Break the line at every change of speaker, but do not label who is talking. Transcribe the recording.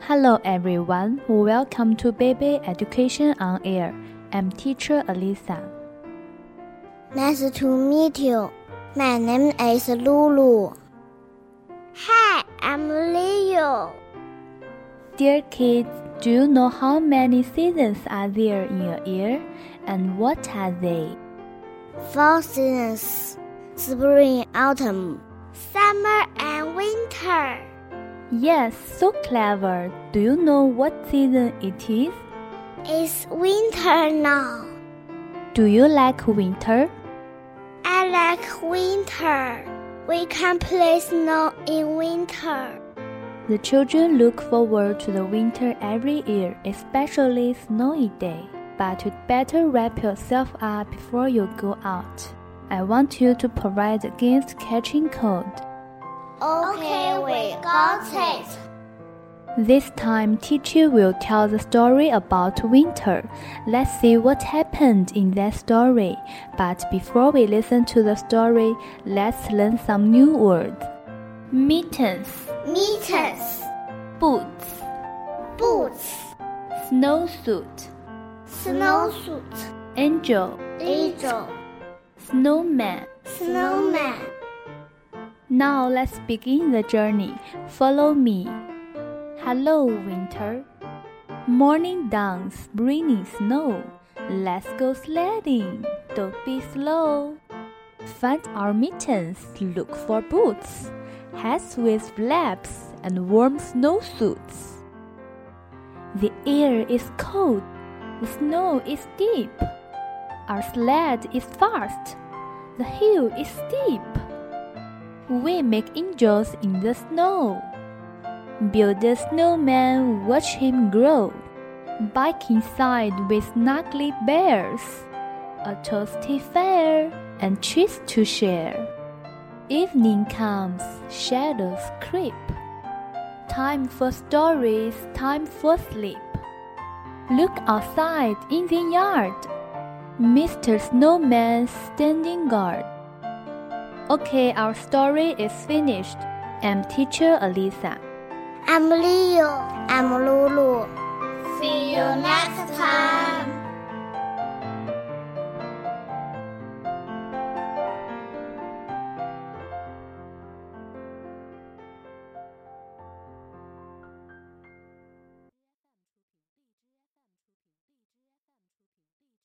Hello everyone, welcome to Baby Education on Air. I'm teacher Alisa.
Nice to meet you. My name is Lulu.
Hi, I'm Leo.
Dear kids, do you know how many seasons are there in a year and what are they?
Four seasons spring, autumn,
Summer and winter.
Yes, so clever. Do you know what season it is?
It's winter now.
Do you like winter?
I like winter. We can play snow in winter.
The children look forward to the winter every year, especially snowy day. But you'd better wrap yourself up before you go out. I want you to provide against catching cold.
Okay, we got it.
This time, teacher will tell the story about winter. Let's see what happened in that story. But before we listen to the story, let's learn some new words. Mittens,
Mittens,
boots,
boots,
snowsuit,
snowsuit,
angel,
angel,
snowman.
snowman.
Now let's begin the journey. Follow me. Hello, winter. Morning dawns, bringing snow. Let's go sledding. Don't be slow. Find our mittens, look for boots, hats with flaps, and warm snowsuits. The air is cold, the snow is deep. Our sled is fast, the hill is steep. We make angels in the snow. Build a snowman, watch him grow. Bike inside with snuggly bears. A toasty fare and treats to share. Evening comes, shadows creep. Time for stories, time for sleep. Look outside in the yard. Mr. Snowman standing guard. Okay, our story is finished. I'm teacher Alisa.
I'm Leo.
I'm Lulu.
See you next time.